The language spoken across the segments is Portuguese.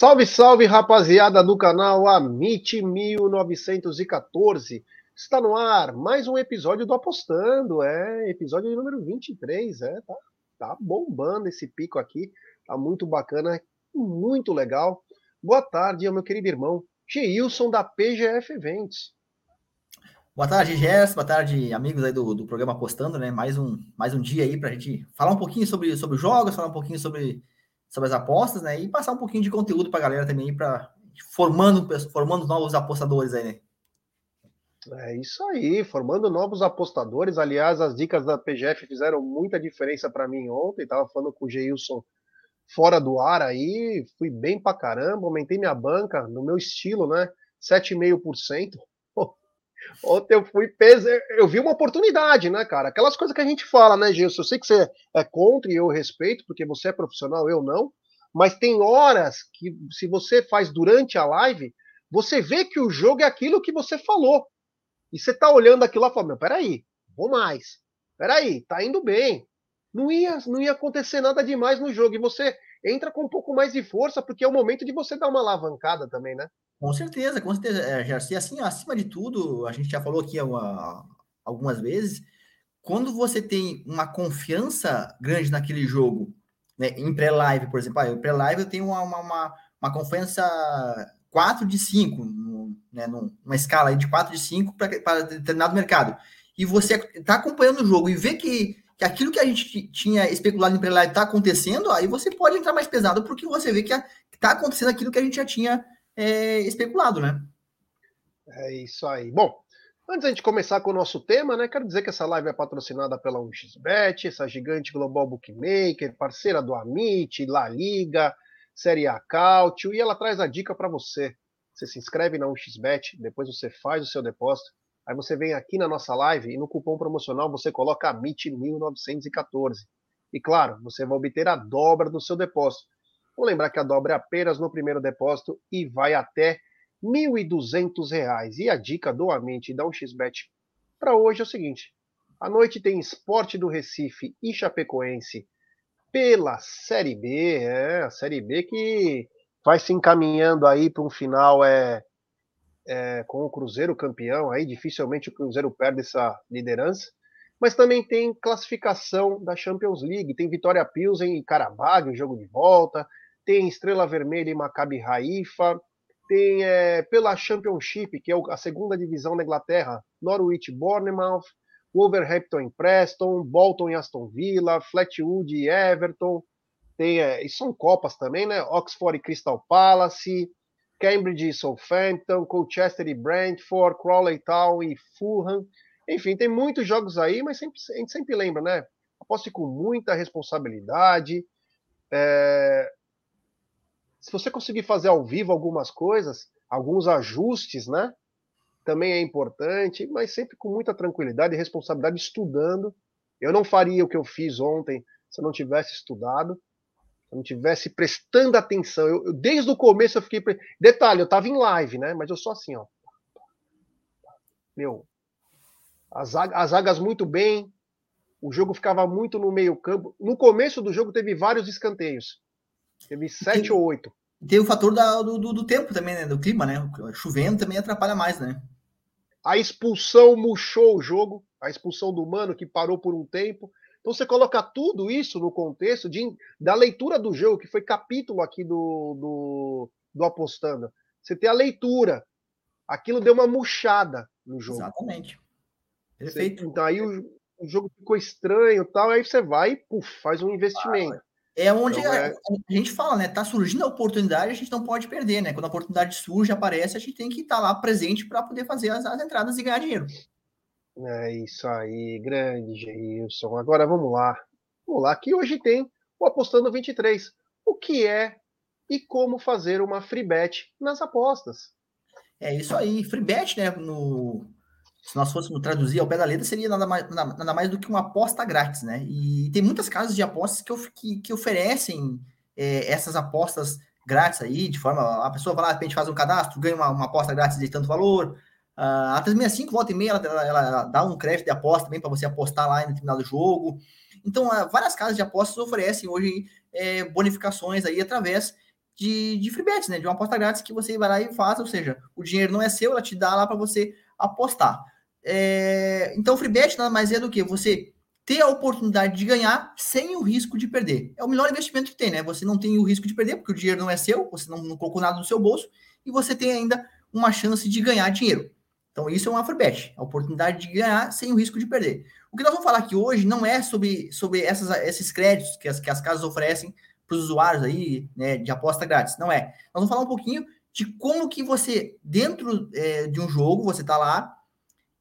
Salve, salve, rapaziada do canal Amit 1914. Está no ar mais um episódio do Apostando, é episódio número 23, é, tá, tá bombando esse pico aqui, tá muito bacana, muito legal. Boa tarde, meu querido irmão Geilson da PGF Eventos. Boa tarde, Gers. Boa tarde, amigos aí do, do programa Apostando, né? Mais um, mais um dia aí para a gente falar um pouquinho sobre, sobre os jogos, falar um pouquinho sobre sobre as apostas, né? E passar um pouquinho de conteúdo para a galera também, para formando, formando novos apostadores aí, né? É isso aí, formando novos apostadores. Aliás, as dicas da PGF fizeram muita diferença para mim ontem. Tava falando com o Geilson fora do ar aí, fui bem pra caramba, aumentei minha banca no meu estilo, né? 7,5%. Ontem eu fui peso, eu vi uma oportunidade, né, cara? Aquelas coisas que a gente fala, né, Gilson? Eu sei que você é contra e eu respeito, porque você é profissional, eu não. Mas tem horas que, se você faz durante a live, você vê que o jogo é aquilo que você falou. E você tá olhando aquilo lá e fala, meu, peraí, vou mais. Peraí, tá indo bem. Não ia, não ia acontecer nada demais no jogo. E você entra com um pouco mais de força, porque é o momento de você dar uma alavancada também, né? Com certeza, com certeza, é, Gerson. E assim, acima de tudo, a gente já falou aqui uma, algumas vezes, quando você tem uma confiança grande naquele jogo, né, em pré-live, por exemplo, ah, em pré-live eu tenho uma, uma, uma, confiança 4 de 5, né, numa escala de 4 de 5 para determinado mercado. E você está acompanhando o jogo e vê que, que aquilo que a gente tinha especulado em pré-live está acontecendo, aí você pode entrar mais pesado, porque você vê que está acontecendo aquilo que a gente já tinha é, especulado, né? É isso aí. Bom, antes de começar com o nosso tema, né, quero dizer que essa live é patrocinada pela 1xBet, essa gigante global bookmaker, parceira do Amit, La Liga, Série A Cautio, e ela traz a dica para você. Você se inscreve na 1xBet, depois você faz o seu depósito, aí você vem aqui na nossa live e no cupom promocional você coloca AMIT1914. E claro, você vai obter a dobra do seu depósito. Vou lembrar que a dobra é apenas no primeiro depósito e vai até R$ 1.200. E a dica do Amente da 1xBet para hoje é o seguinte: à noite tem Esporte do Recife e Chapecoense pela Série B, é, a Série B que vai se encaminhando aí para um final é, é, com o Cruzeiro campeão, aí. Dificilmente o Cruzeiro perde essa liderança. Mas também tem classificação da Champions League, tem Vitória Pilsen e Karabag, o jogo de volta, tem Estrela Vermelha e Maccabi Haifa, tem é, pela Championship, que é a segunda divisão da Inglaterra, Norwich Bournemouth, Wolverhampton e Preston, Bolton e Aston Villa, Flatwood e Everton, tem, é, e são Copas também, né? Oxford e Crystal Palace, Cambridge e Southampton, Colchester e Brentford, Crawley Town e Fulham. Enfim, tem muitos jogos aí, mas sempre, a gente sempre lembra, né? Aposte com muita responsabilidade. É, se você conseguir fazer ao vivo algumas coisas, alguns ajustes, né? Também é importante, mas sempre com muita tranquilidade e responsabilidade, estudando. Eu não faria o que eu fiz ontem se eu não tivesse estudado, se eu não tivesse prestando atenção. Eu, eu desde o começo eu fiquei. Detalhe, eu estava em live, né? Mas eu sou assim, ó. Meu, as, as zagas muito bem, o jogo ficava muito no meio campo. No começo do jogo teve vários escanteios. Teve sete tem, ou oito. Tem o fator da, do, do, tempo também, né? Do clima, né? Chovendo também atrapalha mais, né? A expulsão murchou o jogo, a expulsão do Mano, que parou por um tempo. Então você coloca tudo isso no contexto de, da leitura do jogo, que foi capítulo aqui do, do, do Apostando. Você tem a leitura. Aquilo deu uma murchada no jogo. Exatamente. Perfeito. Você, então aí o, o, jogo ficou estranho tal, aí você vai e puf, faz um investimento. Ah, é onde então, é... A, gente fala, né? Tá surgindo a oportunidade, a gente não pode perder, né? Quando a oportunidade surge, aparece, a gente tem que estar tá lá presente para poder fazer as, as, entradas e ganhar dinheiro. É isso aí, grande Gilson. Agora vamos lá. Vamos lá, que hoje tem o Apostando 23. O que é e como fazer uma free bet nas apostas. É isso aí, free bet, né? No, se nós fôssemos traduzir ao pé da letra, seria nada mais, nada mais do que uma aposta grátis, né? E tem muitas casas de apostas que, que, que oferecem é, essas apostas grátis aí, de forma. A pessoa vai lá, de repente faz um cadastro, ganha uma, uma aposta grátis de tanto valor. Uh, a 365, volta e meia, ela, ela, ela, dá um crédito de aposta também para você apostar lá em determinado jogo. Então, uh, várias casas de apostas oferecem hoje é, bonificações aí através de, de free bets, né? De uma aposta grátis que você vai lá e faz, ou seja, o dinheiro não é seu, ela te dá lá para você apostar. É, então, o free bet nada mais é do que você ter a oportunidade de ganhar sem o risco de perder. É o melhor investimento que tem, né? Você não tem o risco de perder, porque o dinheiro não é seu, você não, não colocou nada no seu bolso, e você tem ainda uma chance de ganhar dinheiro. Então, isso é uma free bet, a oportunidade de ganhar sem o risco de perder. O que nós vamos falar aqui hoje não é sobre, sobre essas, esses créditos que as, que as casas oferecem para os usuários aí, né, de aposta grátis. Não é. Nós vamos falar um pouquinho de como que você, dentro é, de um jogo, você está lá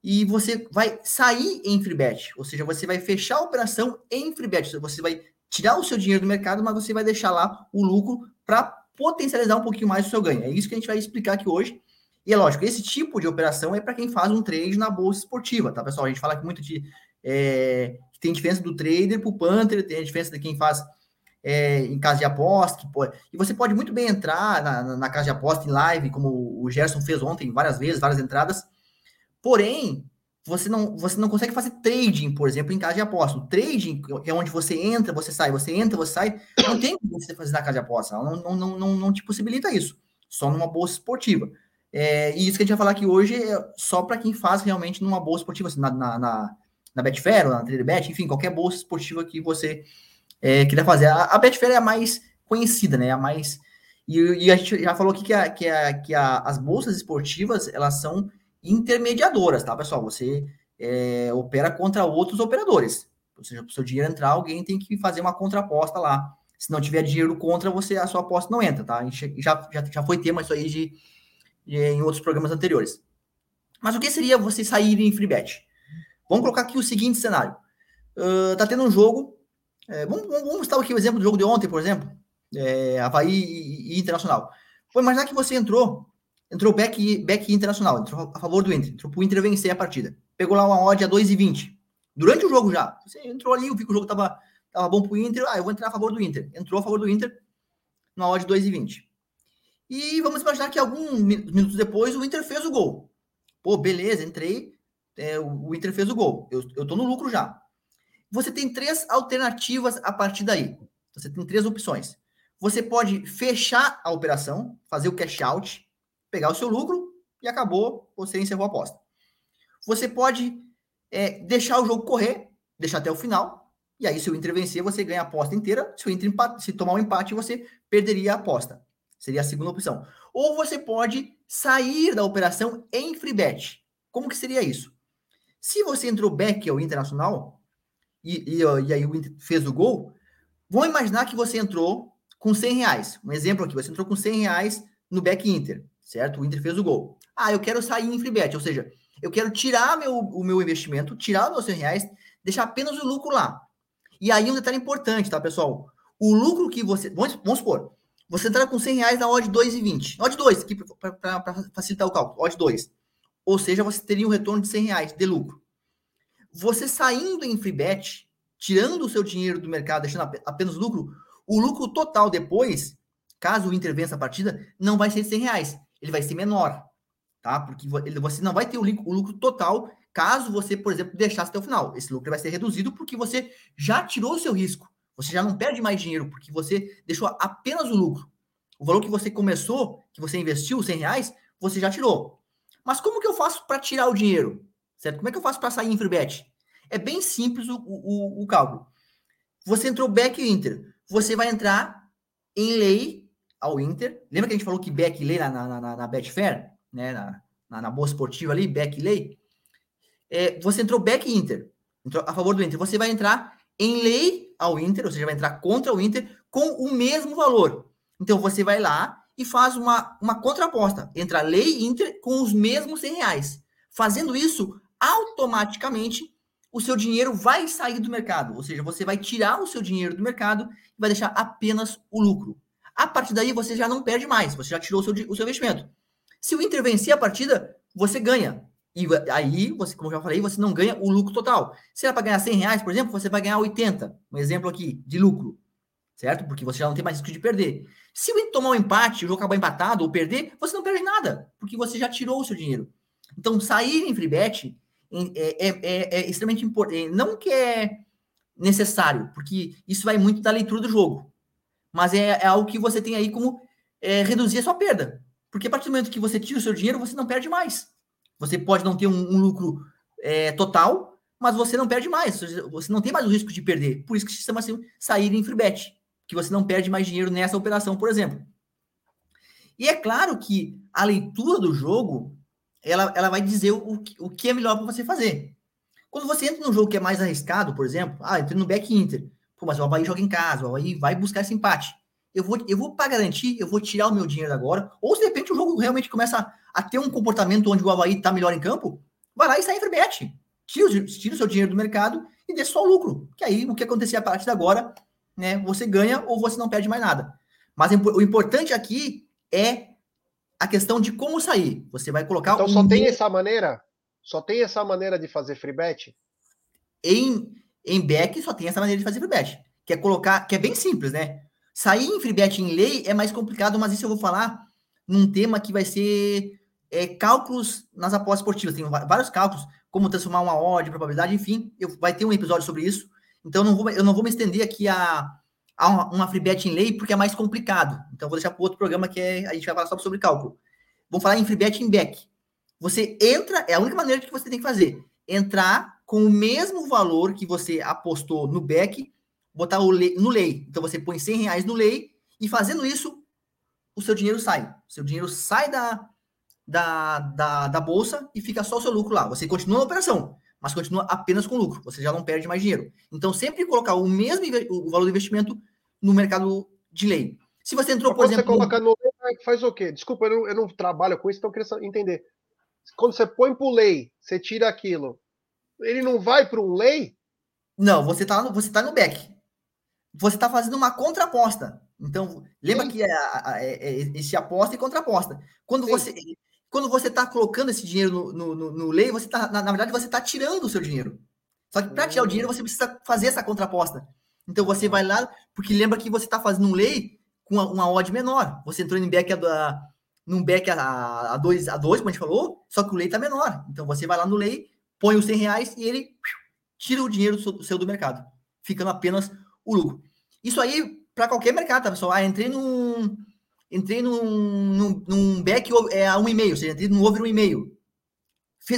e você vai sair em free bet, ou seja, você vai fechar a operação em free bet, você vai tirar o seu dinheiro do mercado, mas você vai deixar lá o lucro para potencializar um pouquinho mais o seu ganho. É isso que a gente vai explicar aqui hoje. E é lógico, esse tipo de operação é para quem faz um trade na bolsa esportiva, tá, pessoal? A gente fala aqui muito de. É, tem diferença do trader para o punter, tem a diferença de quem faz é, em casa de aposta. E você pode muito bem entrar na, na, casa de aposta em live, como o Gerson fez ontem, várias vezes, várias entradas. Porém, você não, você não consegue fazer trading, por exemplo, em casa de aposta. O trading é onde você entra, você sai, você entra, você sai. Não tem como você fazer na casa de aposta. Não, não, não, não, te possibilita isso. Só numa bolsa esportiva. É, e isso que a gente vai falar aqui hoje é só para quem faz realmente numa bolsa esportiva, assim, na, na, na, na Betfair, ou na TraderBet, enfim, qualquer bolsa esportiva que você é, queria fazer. A, a Betfair é a mais conhecida, né? A mais. E, e a gente já falou aqui que, a, que, a, que a, as bolsas esportivas elas são intermediadoras, tá, pessoal? Você é, opera contra outros operadores. Ou seja, para o seu dinheiro entrar, alguém tem que fazer uma contraposta lá. Se não tiver dinheiro contra, você a sua aposta não entra, tá? Já, já, já foi tema isso aí de, de, em outros programas anteriores. Mas o que seria você sair em free bet? Vamos colocar aqui o seguinte cenário. Uh, tá tendo um jogo é, vamos, vamos aqui o exemplo do jogo de ontem, por exemplo. É, Havaí e, e, Internacional. Vou imaginar que você entrou, entrou back, back Internacional, entrou a favor do Inter, entrou pro Inter vencer a partida. Pegou lá uma odd a 2,20. Durante o jogo já. Você entrou ali, eu vi que o jogo tava, tava bom pro Inter, ah, eu vou entrar a favor do Inter. Entrou a favor do Inter, na odd 2,20. E vamos imaginar que alguns minutos depois o Inter fez o gol. Pô, beleza, entrei, é, o Inter fez o gol. Eu, eu tô no lucro já. Você tem três alternativas a partir daí. Você tem três opções. Você pode fechar a operação, fazer o cash out, pegar o seu lucro e acabou, você encerrou a aposta. Você pode é, deixar o jogo correr, deixar até o final, e aí se o Inter vencer, você ganha a aposta inteira. Se o Inter empate, se tomar um empate, você perderia a aposta. Seria a segunda opção. Ou você pode sair da operação em free bet. Como que seria isso? Se você entrou back ao Internacional, e, e, e aí o Inter fez o gol, vamos imaginar que você entrou com 100 reais. Um exemplo aqui, você entrou com 100 reais no back Inter, certo? O Inter fez o gol. Ah, eu quero sair em free bet, ou seja, eu quero tirar meu, o meu investimento, tirar os meus 100 reais, deixar apenas o lucro lá. E aí um detalhe importante, tá, pessoal? O lucro que você... Vamos, vamos supor, você entrar com 100 reais na odd 2,20. Odd 2, aqui para facilitar o cálculo, odd 2. Ou seja, você teria um retorno de 100 reais de lucro. Você saindo em free bet, tirando o seu dinheiro do mercado, deixando apenas lucro, o lucro total depois, caso o Inter vença a partida, não vai ser 100 reais. Ele vai ser menor, tá? Porque você não vai ter o lucro total caso você, por exemplo, deixasse até o final. Esse lucro vai ser reduzido porque você já tirou o seu risco. Você já não perde mais dinheiro porque você deixou apenas o lucro. O valor que você começou, que você investiu, 100 reais, você já tirou. Mas como que eu faço para tirar o dinheiro? certo? Como é que eu faço para sair em free bet? É bem simples o, o, o cálculo. Você entrou back Inter, você vai entrar em lei ao Inter. Lembra que a gente falou que back lei na, na, na, na Betfair, né? Na, na, na bolsa esportiva ali, back lei. É, você entrou back Inter, entrou a favor do Inter. Você vai entrar em lei ao Inter, ou seja, vai entrar contra o Inter com o mesmo valor. Então você vai lá e faz uma, uma contraposta entre a lei Inter com os mesmos 100 reais. Fazendo isso, automaticamente o seu dinheiro vai sair do mercado. Ou seja, você vai tirar o seu dinheiro do mercado e vai deixar apenas o lucro. A partir daí, você já não perde mais, você já tirou o seu, o seu investimento. Se o Inter vencer a partida, você ganha. E aí, você, como eu já falei, você não ganha o lucro total. Se era para ganhar 100 reais, por exemplo, você vai ganhar 80. Um exemplo aqui de lucro. Certo? Porque você já não tem mais risco de perder. Se o tomar um empate, o jogo acabar empatado ou perder, você não perde nada. Porque você já tirou o seu dinheiro. Então, sair em free bet é, é, é, é extremamente importante. É, não que é necessário, porque isso vai muito da leitura do jogo. Mas é, é algo que você tem aí como é, reduzir a sua perda. Porque a partir do momento que você tira o seu dinheiro, você não perde mais. Você pode não ter um, um lucro é, total, mas você não perde mais. Você não tem mais o risco de perder. Por isso que se chama assim, sair em free bet, que você não perde mais dinheiro nessa operação, por exemplo. E é claro que a leitura do jogo, ela, ela vai dizer o, o que é melhor para você fazer. Quando você entra num jogo que é mais arriscado, por exemplo, ah, entrei no back Inter, pô, mas o Havaí joga em casa, o Havaí vai buscar esse empate. Eu vou, eu vou para garantir, eu vou tirar o meu dinheiro agora, ou se de repente o jogo realmente começa a, ter um comportamento onde o Havaí está melhor em campo, vai lá e sai em free bet. Tira, tira o seu dinheiro do mercado e deixa só o lucro. Que aí o que acontecer a partir de agora, né, você ganha ou você não perde mais nada. Mas o importante aqui é a questão de como sair. Você vai colocar. Então um só tem essa maneira? Só tem essa maneira de fazer free bet? Em, em back só tem essa maneira de fazer free bet. Que é colocar, que é bem simples, né? Sair em free bet em lei é mais complicado, mas isso eu vou falar num tema que vai ser é, cálculos nas apostas esportivas. Tem vários cálculos, como transformar uma odd, probabilidade, enfim, eu, vai ter um episódio sobre isso. Então não vou, eu não vou me estender aqui a, a uma, free bet em lei, porque é mais complicado. Então vou deixar para outro programa que é, a gente vai falar só sobre cálculo. Vamos falar em free bet em back. Você entra, é a única maneira que você tem que fazer. Entrar com o mesmo valor que você apostou no back, botar o lei, no lei. Então você põe 100 reais no lei e fazendo isso, o seu dinheiro sai. O seu dinheiro sai da, da, da, da bolsa e fica só o seu lucro lá. Você continua na operação, mas continua apenas com lucro. Você já não perde mais dinheiro. Então sempre colocar o mesmo o valor do investimento no mercado de lei. Se você entrou, por exemplo. Você coloca no lei, faz o quê? Desculpa, eu não, eu não trabalho com isso, então eu queria entender quando você põe pro lei, você tira aquilo, ele não vai para um lei? Não, você tá, no, você tá no back. Você tá fazendo uma contraposta. Então, lembra Sim. que é, é, é, esse aposta e contraposta. Quando Sim. você quando você tá colocando esse dinheiro no, no, no, no lei, você tá, na, na, verdade, você tá tirando o seu dinheiro. Só que para tirar o dinheiro, você precisa fazer essa contraposta. Então você vai lá, porque lembra que você tá fazendo um lei com uma, uma odd menor. Você entrou em back da, num back a, a, dois, a dois, como a gente falou, só que o lei tá menor. Então você vai lá no lei, põe os 100 reais e ele tira o dinheiro do seu, do, mercado, ficando apenas o lucro. Isso aí para qualquer mercado, tá, pessoal? Ah, entrei num. Entrei num, num, num back é, a um e-mail, ou seja, entrei num over um e-mail.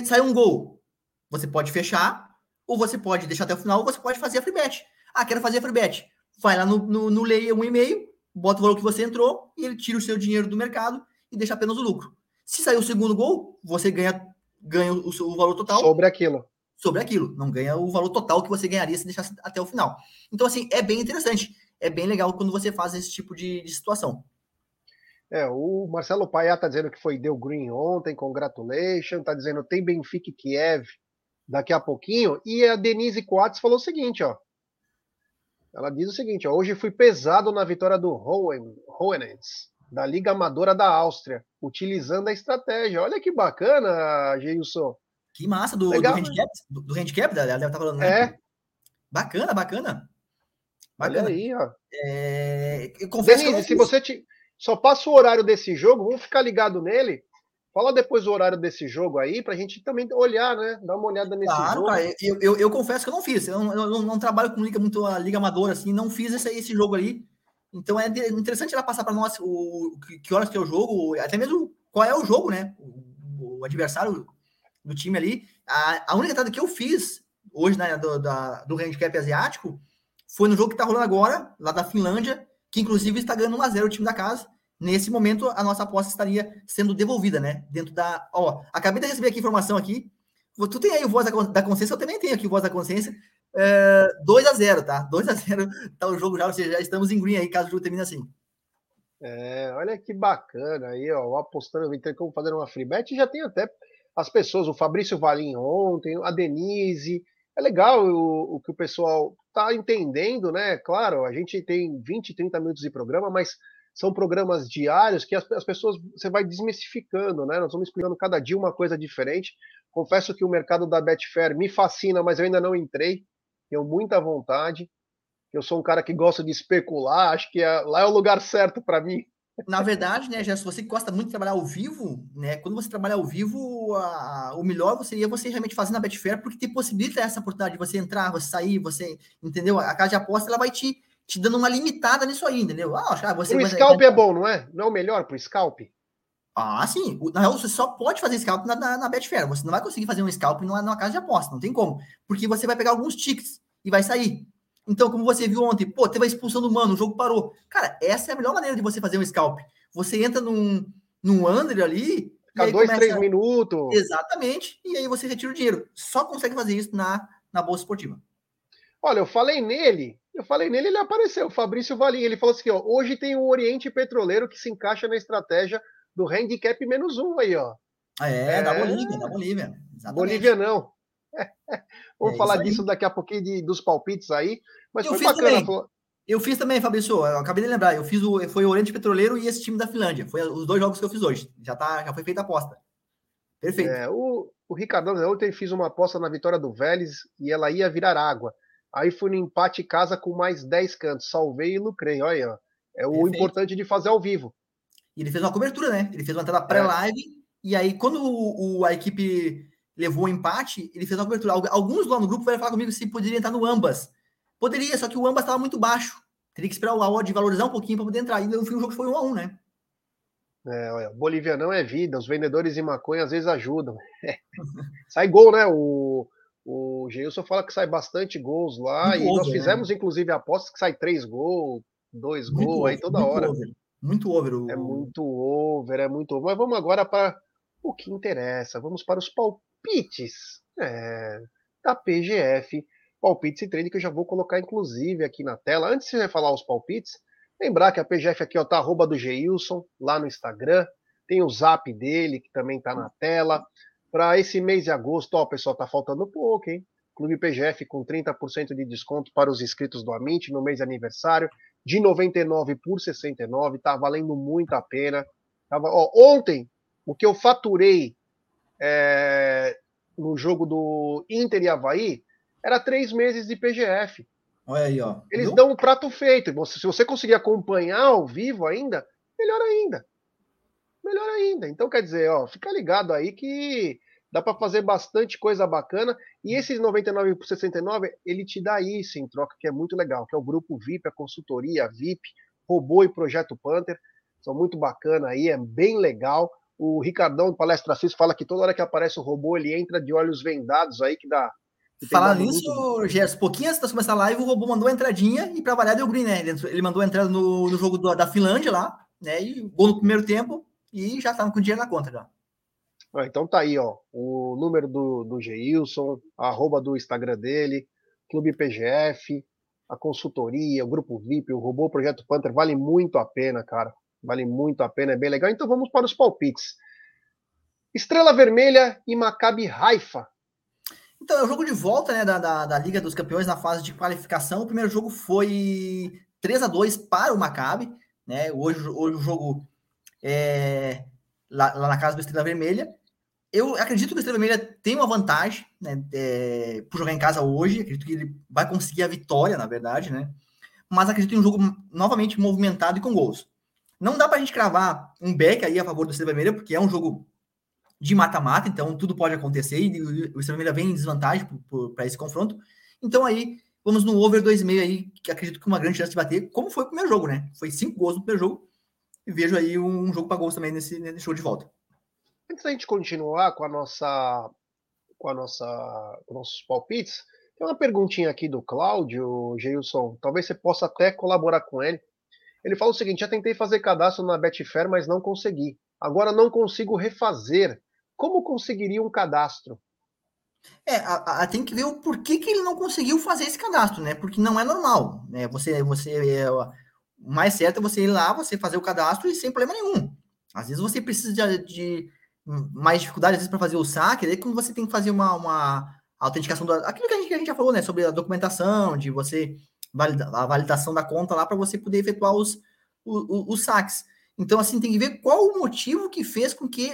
Saiu um gol. Você pode fechar, ou você pode deixar até o final, ou você pode fazer a free bet. Ah, quero fazer a free bet. Vai lá no, no, no um e-mail, bota o valor que você entrou e ele tira o seu dinheiro do mercado e deixa apenas o lucro. Se sair o segundo gol, você ganha, ganha o, o valor total. Sobre aquilo. Sobre aquilo. Não ganha o valor total que você ganharia se deixasse até o final. Então, assim, é bem interessante. É bem legal quando você faz esse tipo de, de situação. É, o Marcelo Paiá tá dizendo que foi deu green ontem, congratulations, tá dizendo tem Benfica e Kiev daqui a pouquinho, e a Denise Coates falou o seguinte, ó. Ela diz o seguinte, ó, hoje fui pesado na vitória do Hohen, Hohenens da Liga Amadora da Áustria, utilizando a estratégia. Olha que bacana, Geilson. Que massa, do, Legal, do handicap, do, do handicap, ela deve estar falando, né? É. Bacana, bacana. bacana. Olha aí, ó. É... Eu confesso Denise, se você te... só passa o horário desse jogo, vamos ficar ligado nele. Fala depois o horário desse jogo aí, pra gente também olhar, né? Dar uma olhada nesse claro, jogo. Cara, eu, eu, eu, confesso que eu não fiz. Eu não, eu não, não trabalho com liga muito a liga amadora, assim, não fiz esse, esse jogo ali. Então é interessante ela passar para nós o, que horas que é o jogo, até mesmo qual é o jogo, né? O, o adversário do time ali. A, a única entrada que eu fiz hoje né, do, da, do handicap asiático foi no jogo que está rolando agora, lá da Finlândia, que inclusive está ganhando 1x0 o time da casa. Nesse momento, a nossa aposta estaria sendo devolvida, né? Dentro da. Ó, acabei de receber aqui informação aqui. Tu tem aí o voz da consciência, eu também tenho aqui o voz da consciência. É, 2 a 0 tá? 2 a 0 tá o jogo já, ou seja, já estamos em green aí, caso o jogo termine assim. É, olha que bacana aí, ó, apostando, tem como fazer uma free bet, já tem até as pessoas, o Fabrício Valim ontem, a Denise, é legal o, o que o pessoal tá entendendo, né? Claro, a gente tem 20, 30 minutos de programa, mas são programas diários que as, as pessoas você vai desmistificando, né? Nós vamos explicando cada dia uma coisa diferente. Confesso que o mercado da Betfair me fascina, mas eu ainda não entrei tenho muita vontade. Eu sou um cara que gosta de especular, acho que é, lá é o lugar certo para mim. Na verdade, né, se você gosta muito de trabalhar ao vivo, né, quando você trabalha ao vivo, a, o melhor seria você realmente fazer na Betfair, porque te possibilita essa oportunidade de você entrar, você sair, você, entendeu? A casa de aposta ela vai te, te dando uma limitada nisso aí, entendeu? Ah, ah você o scalp é bom, não é? Não é o melhor pro scalp? Ah, sim. Na real, você só pode fazer scalp na, na, na Betfair. Você não vai conseguir fazer um scalp numa, numa casa de aposta. Não tem como. Porque você vai pegar alguns tickets e vai sair. Então, como você viu ontem, pô, teve a expulsão do mano, o jogo parou. Cara, essa é a melhor maneira de você fazer um scalp. Você entra num, num under ali. Fica dois, começa... três minutos. Exatamente. E aí você retira o dinheiro. Só consegue fazer isso na, na Bolsa Esportiva. Olha, eu falei nele, eu falei nele, ele apareceu, o Fabrício Valim. Ele falou assim: ó, hoje tem o Oriente Petroleiro que se encaixa na estratégia do handicap menos um aí, ó. É, é, da Bolívia, da Bolívia. Exatamente. Bolívia não. Vamos é falar disso daqui a pouquinho de, dos palpites aí. Mas eu foi bacana. Também. Eu fiz também, Fabrício. Eu acabei de lembrar. Eu fiz o, foi o Oriente Petroleiro e esse time da Finlândia. Foi os dois jogos que eu fiz hoje. Já, tá, já foi feita a aposta. Perfeito. É, o, o Ricardão, ontem fiz uma aposta na vitória do Vélez e ela ia virar água. Aí fui no empate casa com mais 10 cantos. Salvei e lucrei. Olha, é o Perfeito. importante de fazer ao vivo. E ele fez uma cobertura, né? Ele fez uma entrada pré-live. É. E aí, quando o, o, a equipe levou o empate, ele fez uma cobertura. Alguns lá no grupo vieram falar comigo se poderia entrar no ambas. Poderia, só que o ambas estava muito baixo. Teria que esperar o odd valorizar um pouquinho para poder entrar. E no fim o jogo foi um a um, né? É, olha, bolivianão é vida, os vendedores de maconha às vezes ajudam. Sai gol, né? O, o Geilson fala que sai bastante gols lá, muito e over, nós né? fizemos né? inclusive apostas que sai três gols, dois gols aí toda hora. Over. Muito over. O... É muito over, é muito over. Mas vamos agora para o que interessa. Vamos para os palpites é, da PGF. Palpites e treino que eu já vou colocar inclusive aqui na tela. Antes de falar os palpites, lembrar que a PGF aqui ó, tá arroba do Geilson lá no Instagram. Tem o zap dele que também tá na tela. Para esse mês de agosto, ó, pessoal, tá faltando pouco, hein? Clube PGF com 30% de desconto para os inscritos do Amint no mês de aniversário, de 99 por 69, tá valendo muito a pena. Tava, ó, ontem, o que eu faturei é, no jogo do Inter e Havaí era três meses de PGF. Olha aí, ó. Eles Viu? dão um prato feito. Se você conseguir acompanhar ao vivo ainda, melhor ainda melhor ainda. Então, quer dizer, ó, fica ligado aí que dá para fazer bastante coisa bacana. E esses 99 por 69, ele te dá isso em troca, que é muito legal, que é o grupo VIP, a consultoria VIP, Robô e Projeto Panther. São muito bacana aí, é bem legal. O Ricardão do Palestra Cis fala que toda hora que aparece o robô, ele entra de olhos vendados aí, que dá. Falar nisso, Gerson, pouquinho antes de começar a live, o robô mandou a entradinha e para variar deu green, né? Ele mandou a entrada no, no jogo do, da Finlândia lá, né? E gol no primeiro tempo, e já estavam com dinheiro na conta já. Ah, então tá aí, ó, o número do, do Geilson, a arroba do Instagram dele, Clube PGF, a consultoria, o Grupo VIP, o Robô Projeto Panther, vale muito a pena, cara. Vale muito a pena, é bem legal. Então vamos para os palpites. Estrela Vermelha e Maccabi Haifa. Então, é o jogo de volta né, da, da, da, Liga dos Campeões na fase de qualificação. O primeiro jogo foi 3 a 2 para o Maccabi. Né? Hoje, hoje o jogo é, lá, lá, na casa do Estrela Vermelha. Eu acredito que o Estrela Vermelha tem uma vantagem, né, é, por jogar em casa hoje. Acredito que ele vai conseguir a vitória, na verdade, né? Mas acredito em um jogo novamente movimentado e com gols. Não dá para a gente cravar um back aí a favor do Estrela Vermelha, porque é um jogo de mata-mata, então tudo pode acontecer e o Estrela Vermelha vem em desvantagem para esse confronto. Então aí vamos no over 2,5 aí, que acredito que uma grande chance de bater, como foi o primeiro jogo, né? Foi cinco gols no primeiro jogo e vejo aí um jogo para gols também nesse, nesse show de volta. Antes da gente continuar com a nossa com a nossa com nossos palpites, tem uma perguntinha aqui do Cláudio Geilson, talvez você possa até colaborar com ele. Ele fala o seguinte: já tentei fazer cadastro na Betfair, mas não consegui. Agora não consigo refazer. Como conseguiria um cadastro? É, a, a, tem que ver o porquê que ele não conseguiu fazer esse cadastro, né? Porque não é normal, né? Você, você é, o mais certo é você ir lá, você fazer o cadastro e sem problema nenhum. Às vezes você precisa de, de mais dificuldade, às vezes, para fazer o saque, daí quando você tem que fazer uma, uma autenticação, do, aquilo que a, gente, que a gente já falou, né, sobre a documentação, de você validar a validação da conta lá para você poder efetuar os, os, os, saques. Então, assim, tem que ver qual o motivo que fez com que,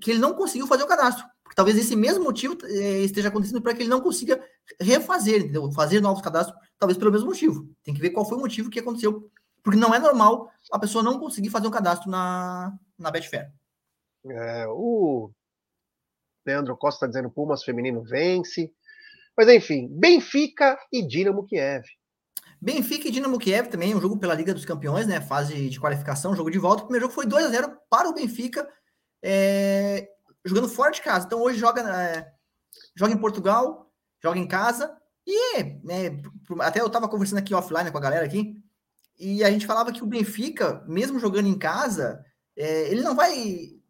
que ele não conseguiu fazer o cadastro. Porque talvez esse mesmo motivo eh, esteja acontecendo para que ele não consiga refazer, entendeu? fazer novos cadastros talvez pelo mesmo motivo. Tem que ver qual foi o motivo que aconteceu. Porque não é normal a pessoa não conseguir fazer um cadastro na, na Betfair. É, o Leandro Costa está dizendo Pumas feminino vence. Mas enfim, Benfica e Dinamo Kiev. Benfica e Dinamo Kiev também, um jogo pela Liga dos Campeões, né? Fase de qualificação, jogo de volta. O primeiro jogo foi 2 a 0 para o Benfica, é, jogando fora de casa. Então hoje joga, é, joga em Portugal, joga em casa. E né, até eu estava conversando aqui offline com a galera aqui, e a gente falava que o Benfica, mesmo jogando em casa, é, ele não vai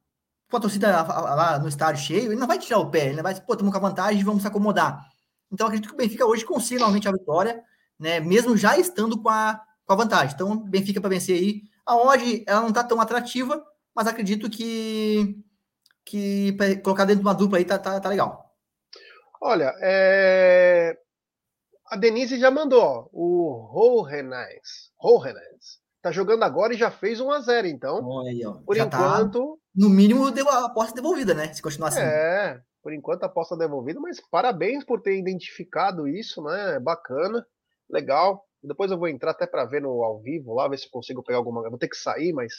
com a torcida lá, no estádio cheio, ele não vai tirar o pé, ele vai pô, estamos com a vantagem, vamos se acomodar. Então acredito que o Benfica hoje consiga novamente a vitória né? Mesmo já estando com a, com a vantagem. Então, Benfica para vencer aí. A odd, ela não está tão atrativa, mas acredito que que colocar dentro de uma dupla aí tá, tá, tá legal. Olha, é... a Denise já mandou, ó, o Rohenais. Rohenais. Tá jogando agora e já fez 1 a 0 então. Aí, por já tá enquanto. No mínimo, deu a aposta devolvida, né? Se continuar assim. É, por enquanto a aposta devolvida, mas parabéns por ter identificado isso, né? Bacana legal. Depois eu vou entrar até para ver no ao vivo lá, ver se consigo pegar alguma. Vou ter que sair, mas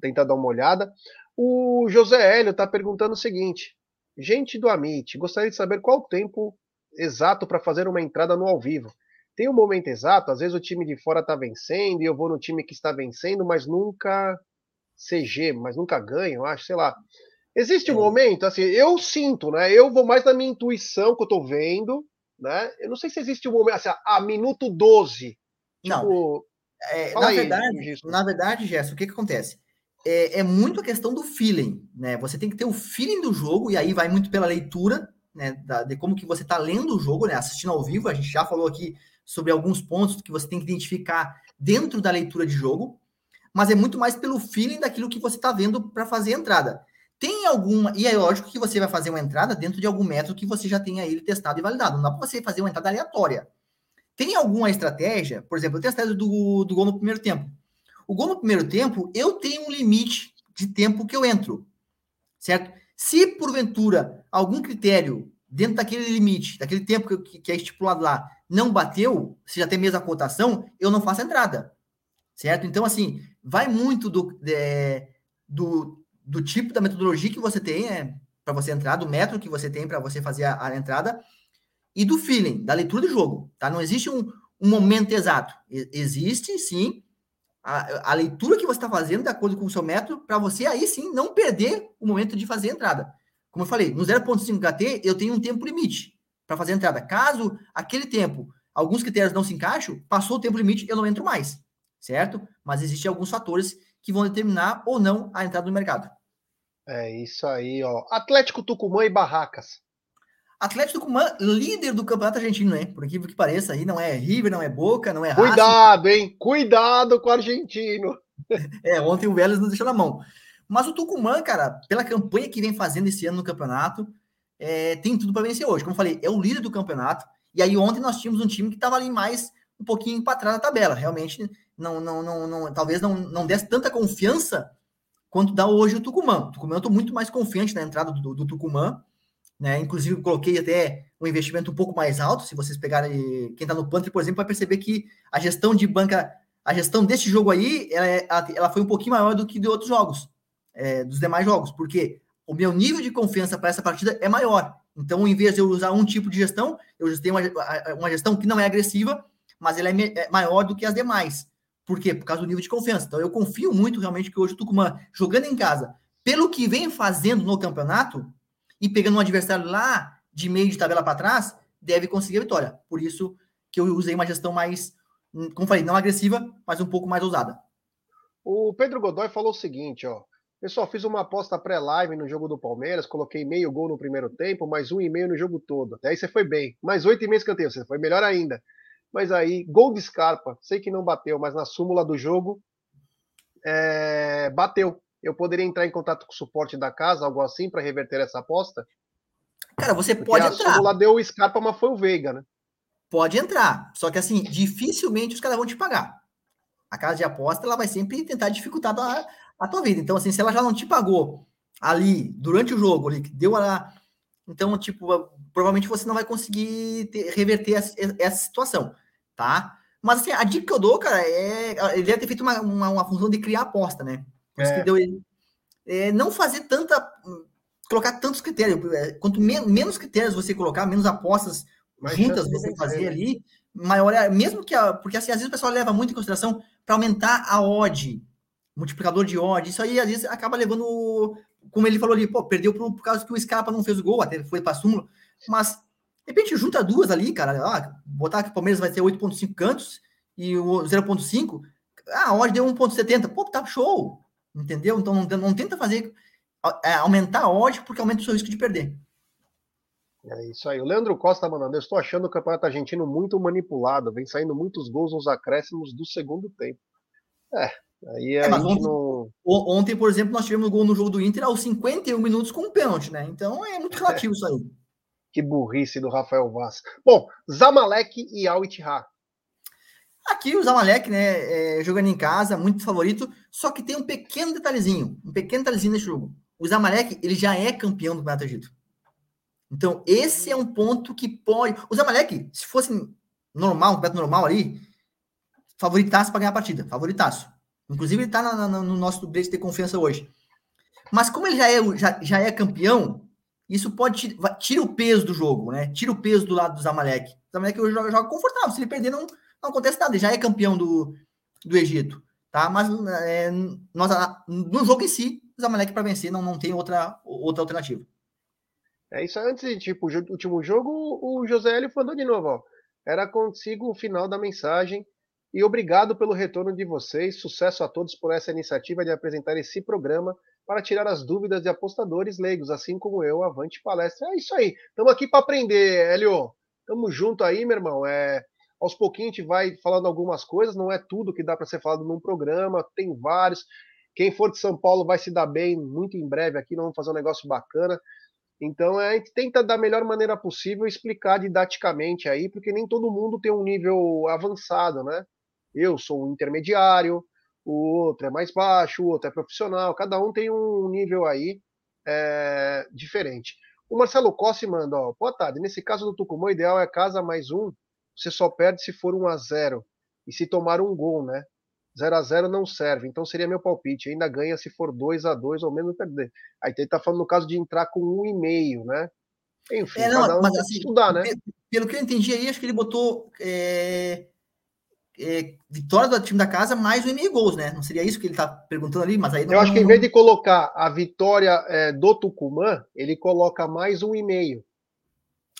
tentar dar uma olhada. O José Hélio está perguntando o seguinte: Gente do Amit, gostaria de saber qual o tempo exato para fazer uma entrada no ao vivo. Tem um momento exato, às vezes o time de fora está vencendo e eu vou no time que está vencendo, mas nunca CG, mas nunca ganho, acho, sei lá. Existe um é. momento, assim, eu sinto, né? Eu vou mais na minha intuição que eu estou vendo, né? Eu não sei se existe um momento assim, a minuto 12. Não. Tipo, é, na, aí, verdade, na verdade, Gerson, o que, que acontece? É, é, muito a questão do feeling, né? Você tem que ter o feeling do jogo, e aí vai muito pela leitura, né? Da, de como que você está lendo o jogo, né? Assistindo ao vivo, a gente já falou aqui sobre alguns pontos que você tem que identificar dentro da leitura de jogo, mas é muito mais pelo feeling daquilo que você está vendo para fazer a entrada. Tem alguma. E é lógico que você vai fazer uma entrada dentro de algum método que você já tenha ele testado e validado. Não dá para você fazer uma entrada aleatória. Tem alguma estratégia, por exemplo, eu tenho a estratégia do, do gol no primeiro tempo. O gol no primeiro tempo, eu tenho um limite de tempo que eu entro. Certo? Se porventura algum critério dentro daquele limite, daquele tempo que, que é estipulado lá, não bateu, se já tem mesmo a cotação, eu não faço a entrada. Certo? Então, assim, vai muito do, é, do, do tipo da metodologia que você tem é, para você entrar, do método que você tem para você fazer a, a, entrada e do feeling, da leitura do jogo, tá? Não existe um, um momento exato. E, existe, sim, a, a, leitura que você está fazendo de acordo com o seu método para você aí sim não perder o momento de fazer a entrada. Como eu falei, no 0.5 HT eu tenho um tempo limite para fazer a entrada. Caso aquele tempo, alguns critérios não se encaixam, passou o tempo limite, eu não entro mais, certo? Mas existem alguns fatores que vão determinar ou não a entrada no mercado. É isso aí, ó. Atlético Tucumã e Barracas. Atlético Tucumã, líder do campeonato argentino, né? Por incrível que pareça, aí não é River, não é Boca, não é Racing. Cuidado, hein? Cuidado com o argentino. é, ontem o Vélez nos deixou na mão. Mas o Tucumã, cara, pela campanha que vem fazendo esse ano no campeonato, é, tem tudo para vencer hoje. Como eu falei, é o líder do campeonato. E aí ontem nós tínhamos um time que estava ali mais um pouquinho para trás da tabela. Realmente, não, não, não, não, talvez não, não desse tanta confiança quanto dá hoje o Tucumã. O Tucumã eu estou muito mais confiante na entrada do, do Tucumã, né? Inclusive, coloquei até um investimento um pouco mais alto. Se vocês pegarem quem está no Pantry, por exemplo, vai perceber que a gestão de banca, a gestão desse jogo aí, ela, é, ela foi um pouquinho maior do que de outros jogos, é, dos demais jogos, porque o meu nível de confiança para essa partida é maior. Então, em vez de eu usar um tipo de gestão, eu tenho uma, uma gestão que não é agressiva, mas ela é, é maior do que as demais. Por quê? Por causa do nível de confiança. Então, eu confio muito realmente que hoje o Tucumã, jogando em casa, pelo que vem fazendo no campeonato e pegando um adversário lá de meio de tabela para trás, deve conseguir a vitória. Por isso que eu usei uma gestão mais, como falei, não agressiva, mas um pouco mais ousada. O Pedro Godoy falou o seguinte, ó. Pessoal, fiz uma aposta pré-live no jogo do Palmeiras, coloquei meio gol no primeiro tempo, mais um e meio no jogo todo. Até aí você foi bem. Mais oito e meio escanteio, você foi melhor ainda. Mas aí, gol de Scarpa, sei que não bateu, mas na súmula do jogo, é, bateu. Eu poderia entrar em contato com o suporte da casa, algo assim, para reverter essa aposta? Cara, você Porque pode a entrar. A súmula deu o Scarpa, mas foi o Veiga, né? Pode entrar. Só que assim, dificilmente os caras vão te pagar. A casa de aposta, ela vai sempre tentar dificultar a, a tua vida. Então, assim, se ela já não te pagou ali, durante o jogo, ali, deu a. Então, tipo, provavelmente você não vai conseguir ter, reverter essa, essa situação tá? Mas assim, a dica que eu dou, cara, é. Ele deve ter feito uma, uma, uma função de criar aposta, né? Por isso é. que deu ele. É, não fazer tanta. colocar tantos critérios. É, quanto me, menos critérios você colocar, menos apostas Mais juntas você fazer né? ali, maior é, mesmo que a, porque assim, às vezes o pessoal leva muito em consideração para aumentar a odd, multiplicador de odd, isso aí às vezes acaba levando, como ele falou ali, pô, perdeu por, por causa que o Scarpa não fez o gol, até foi para súmula, mas de repente junta duas ali, cara, ah, botar que o Palmeiras vai ter 8.5 cantos e o 0.5, ah, odd deu 1.70, pô, tá show, entendeu? Então não, não tenta fazer, é, aumentar a odd porque aumenta o seu risco de perder. É isso aí. O Leandro Costa mandando. Eu estou achando o campeonato argentino muito manipulado. Vem saindo muitos gols nos acréscimos do segundo tempo. É, aí é, ontem, não... ontem, por exemplo, nós tivemos gol no jogo do Inter aos 51 minutos com um pênalti, né? Então é muito relativo é. isso aí. Que burrice do Rafael Vaz. Bom, Zamalek e Al Ittihad. Aqui o Zamalek, né, é, jogando em casa, muito favorito, só que tem um pequeno detalhezinho, um pequeno detalhezinho nesse jogo. O Zamalek, ele já é campeão do Campeonato Egito. Então, esse é um ponto que pode. O Zamalek, se fosse normal, um campeonato normal ali, favoritaço para ganhar a partida. Favoritaço. Inclusive, ele está no nosso break de confiança hoje. Mas como ele já é, já, já é campeão, isso pode tira o peso do jogo, né? Tira o peso do lado do Zamalek. O Zamalek hoje joga, joga confortável. Se ele perder, não, não acontece nada. Ele já é campeão do, do Egito. Tá? Mas é, nós, no jogo em si, o Zamalek para vencer não, não tem outra, outra alternativa. É isso antes tipo, o último jogo, o José Hélio falou de novo, ó. Era consigo o final da mensagem. E obrigado pelo retorno de vocês. Sucesso a todos por essa iniciativa de apresentar esse programa para tirar as dúvidas de apostadores leigos, assim como eu, Avante Palestra. É isso aí. Estamos aqui para aprender, Hélio. Tamo junto aí, meu irmão. É, aos pouquinhos a gente vai falando algumas coisas, não é tudo que dá para ser falado num programa, tem vários. Quem for de São Paulo vai se dar bem muito em breve aqui, nós vamos fazer um negócio bacana. Então a gente tenta da melhor maneira possível explicar didaticamente aí, porque nem todo mundo tem um nível avançado, né? Eu sou um intermediário, o outro é mais baixo, o outro é profissional, cada um tem um nível aí é, diferente. O Marcelo Cossi manda, ó, boa tarde. Nesse caso do Tucumã, o ideal é casa mais um, você só perde se for um a zero e se tomar um gol, né? 0 a 0 não serve. Então seria meu palpite. Ainda ganha se for 2 a 2 ou menos perder. Aí ele tá falando no caso de entrar com um e meio, né? Enfim, é, não, cada um mas, assim, estudar, né? Pelo que eu entendi aí, acho que ele botou é, é, vitória do time da casa mais um e meio gols, né? Não seria isso que ele tá perguntando ali, mas aí não, Eu acho que em vez de colocar a vitória é, do Tucumã, ele coloca mais um e meio.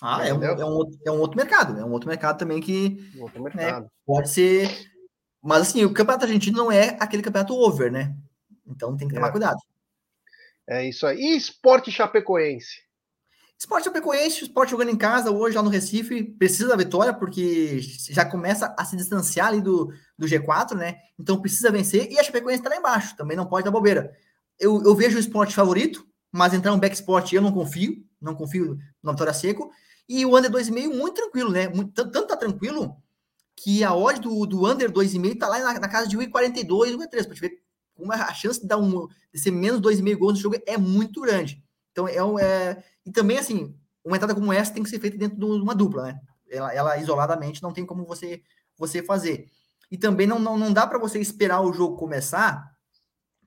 Ah, é um, é um, outro, é um outro mercado. É um outro mercado também que né, pode ser mas assim, o campeonato argentino não é aquele campeonato over, né? Então tem que tomar é. cuidado. É isso aí. E esporte chapecoense? Esporte chapecoense, esporte jogando em casa hoje lá no Recife, precisa da vitória, porque já começa a se distanciar ali do, do G4, né? Então precisa vencer, e a Chapecoense tá lá embaixo, também não pode dar bobeira. Eu, eu vejo o esporte favorito, mas entrar um back sport eu não confio, não confio na vitória seco, e o under 2,5 muito tranquilo, né? Muito, tanto tá tranquilo que a odd do, do under 2,5 tá lá na, na casa de 1,42, 1,3, para te ver como a chance de dar um de ser menos 2,5 gols no jogo é muito grande. Então é, um, é e também assim, uma entrada como essa tem que ser feita dentro de uma dupla, né? Ela, ela isoladamente não tem como você você fazer. E também não, não, não dá para você esperar o jogo começar,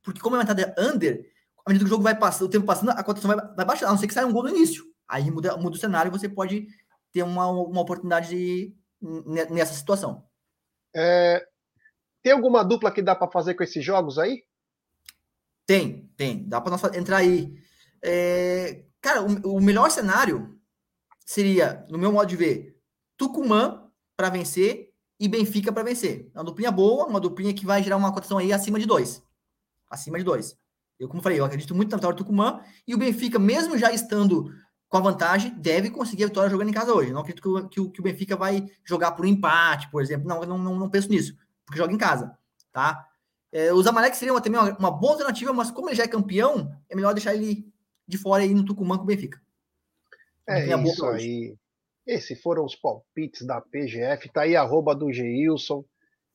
porque como é uma entrada under, à medida que o jogo vai passando, o tempo passando, a cotação vai, vai baixar, a não ser que saia um gol no início. Aí muda, muda o cenário e você pode ter uma, uma oportunidade de, nessa situação. É, tem alguma dupla que dá para fazer com esses jogos aí? Tem, tem. Dá para nós entrar aí. É, cara, o, o, melhor cenário seria, no meu modo de ver, Tucumã para vencer e Benfica para vencer. Uma duplinha boa, uma duplinha que vai gerar uma cotação aí acima de dois. Acima de dois. Eu, como falei, eu acredito muito na vitória do Tucumã e o Benfica, mesmo já estando com a vantagem, deve conseguir a vitória jogando em casa hoje. Não acredito que o, que o, que o Benfica vai jogar por um empate, por exemplo. Não, não, não, não penso nisso, porque joga em casa, tá? É, o Zamalek seria uma, também uma, uma, boa alternativa, mas como ele já é campeão, é melhor deixar ele de fora aí no Tucumã com o Benfica. É isso aí. Esses foram os palpites da PGF. Tá aí arroba do Geilson.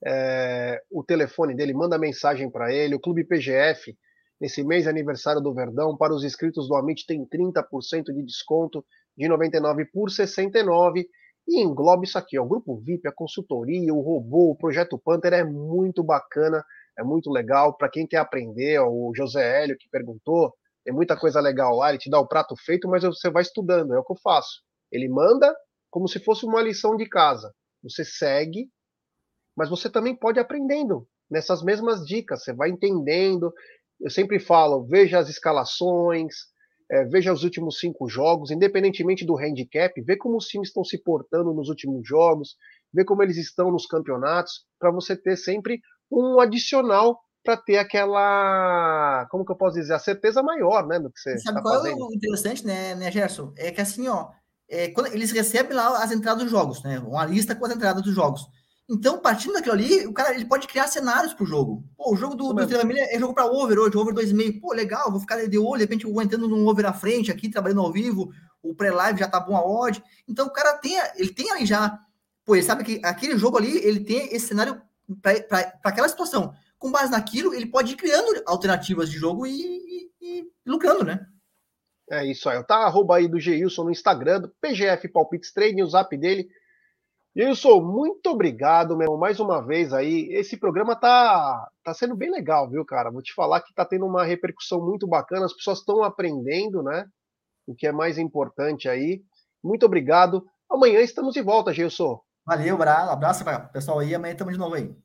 É, o telefone dele, manda mensagem para ele. O Clube PGF Nesse mês aniversário do Verdão, para os inscritos do Amit tem 30% de desconto de 99 por 69 e engloba isso aqui, ó, o grupo VIP, a consultoria, o robô, o projeto Panther é muito bacana, é muito legal para quem quer aprender, ó, o José Hélio que perguntou, tem muita coisa legal lá, ele te dá o prato feito, mas você vai estudando, é o que eu faço. Ele manda, como se fosse uma lição de casa. Você segue, mas você também pode aprendendo nessas mesmas dicas. Você vai entendendo. Eu sempre falo, veja as escalações, é, veja os últimos cinco jogos, independentemente do handicap, vê como os times estão se portando nos últimos jogos, vê como eles estão nos campeonatos, para você ter sempre um adicional para ter aquela, como que eu posso dizer, a certeza maior, né, do que você Sabe tá qual fazendo. é o interessante, né, né, Gerson? É que assim, ó, é, quando eles recebem lá as entradas dos jogos, né, uma lista com as entradas dos jogos. Então, partindo daquilo ali, o cara ele pode criar cenários para o jogo. Pô, o jogo do, do Estrela é jogo para over hoje, over 2,5. Pô, legal, vou ficar de olho, de repente eu vou entrando num over à frente aqui, trabalhando ao vivo, o pré-live já tá bom a odd. Então, o cara tem, ele tem ali já, pô, ele sabe que aquele jogo ali, ele tem esse cenário para aquela situação. Com base naquilo, ele pode ir criando alternativas de jogo e, e, e lucrando, né? É isso aí. Tá arroba aí do Geilson no Instagram, do PGF Palpites Trade, o zap dele Wilson, muito obrigado, meu, mais uma vez aí. Esse programa tá, tá sendo bem legal, viu, cara? Vou te falar que tá tendo uma repercussão muito bacana, as pessoas estão aprendendo, né? O que é mais importante aí. Muito obrigado. Amanhã estamos de volta, Gilson. Valeu, Bra. abraço pessoal aí. Amanhã estamos de novo aí.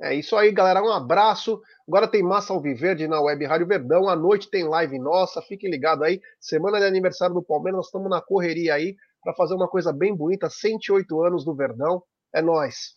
É isso aí, galera. Um abraço. Agora tem Massa Alviverde na Web Rádio Verdão. À noite tem live nossa. Fiquem ligados aí. Semana de aniversário do Palmeiras. Nós estamos na correria aí para fazer uma coisa bem bonita. 108 anos do Verdão. É nós.